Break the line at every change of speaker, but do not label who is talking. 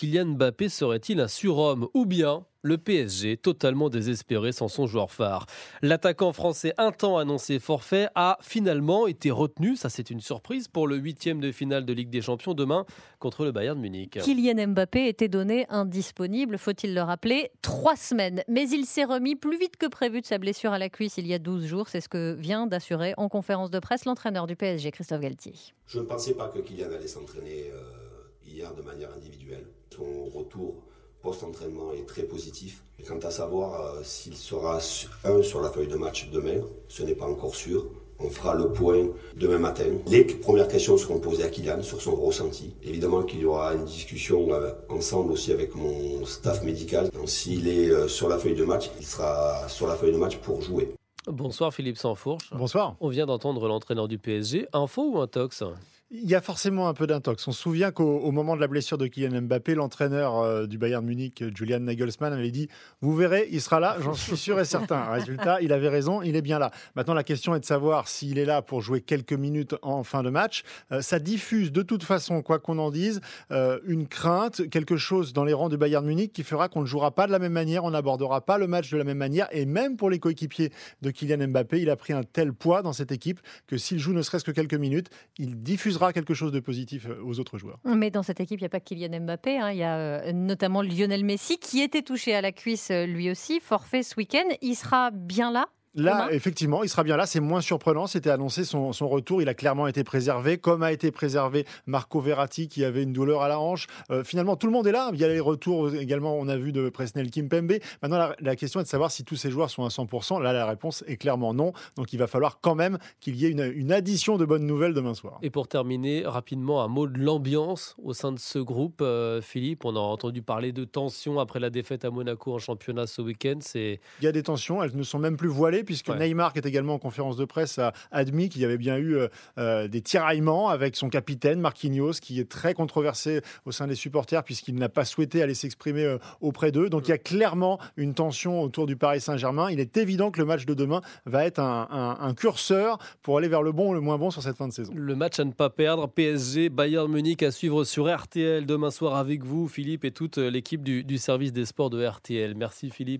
Kylian Mbappé serait-il un surhomme ou bien le PSG, totalement désespéré sans son joueur phare? L'attaquant français un temps annoncé forfait a finalement été retenu. Ça, c'est une surprise pour le huitième de finale de Ligue des Champions demain contre le Bayern Munich.
Kylian Mbappé était donné indisponible, faut-il le rappeler, trois semaines. Mais il s'est remis plus vite que prévu de sa blessure à la cuisse il y a 12 jours. C'est ce que vient d'assurer en conférence de presse l'entraîneur du PSG, Christophe Galtier.
Je ne pensais pas que Kylian allait s'entraîner euh, hier de manière individuelle. Son retour post-entraînement est très positif. Et quant à savoir euh, s'il sera un sur la feuille de match demain, ce n'est pas encore sûr. On fera le point demain matin. Les premières questions seront posées à Kylian sur son ressenti. Évidemment qu'il y aura une discussion euh, ensemble aussi avec mon staff médical. S'il est euh, sur la feuille de match, il sera sur la feuille de match pour jouer.
Bonsoir Philippe Sansfourche.
Bonsoir.
On vient d'entendre l'entraîneur du PSG. Info ou un tox?
Il y a forcément un peu d'intox. On se souvient qu'au moment de la blessure de Kylian Mbappé, l'entraîneur euh, du Bayern Munich, Julian Nagelsmann, avait dit Vous verrez, il sera là, j'en suis sûr et certain. Résultat, il avait raison, il est bien là. Maintenant, la question est de savoir s'il est là pour jouer quelques minutes en fin de match. Euh, ça diffuse de toute façon, quoi qu'on en dise, euh, une crainte, quelque chose dans les rangs du Bayern Munich qui fera qu'on ne jouera pas de la même manière, on n'abordera pas le match de la même manière. Et même pour les coéquipiers de Kylian Mbappé, il a pris un tel poids dans cette équipe que s'il joue ne serait-ce que quelques minutes, il diffusera quelque chose de positif euh, aux autres joueurs.
Mais dans cette équipe, il n'y a pas que Kylian Mbappé, hein. il y a euh, notamment Lionel Messi qui était touché à la cuisse euh, lui aussi, forfait ce week-end. Il sera bien là
Là, effectivement, il sera bien là. C'est moins surprenant. C'était annoncé son, retour. Il a clairement été préservé, comme a été préservé Marco Verratti qui avait une douleur à la hanche. Euh, finalement, tout le monde est là. Il y a les retours également, on a vu de Presnel Kimpembe. Maintenant, la, question est de savoir si tous ces joueurs sont à 100%. Là, la réponse est clairement non. Donc, il va falloir quand même qu'il y ait une, addition de bonnes nouvelles demain soir.
Et pour terminer, rapidement, un mot de l'ambiance au sein de ce groupe. Euh, Philippe, on a entendu parler de tensions après la défaite à Monaco en championnat ce week-end.
Il y a des tensions. Elles ne sont même plus voilées puisque Neymar, qui est également en conférence de presse, a admis qu'il y avait bien eu euh, euh, des tiraillements avec son capitaine, Marquinhos, qui est très controversé au sein des supporters puisqu'il n'a pas souhaité aller s'exprimer euh, auprès d'eux. Donc il y a clairement une tension autour du Paris Saint-Germain. Il est évident que le match de demain va être un, curseur pour aller vers le bon ou le moins bon sur cette fin de saison.
Le match à ne pas perdre, PSG, Bayern Munich à suivre sur RTL demain soir avec vous, Philippe, et toute l'équipe du, du service des sports de RTL. Merci Philippe.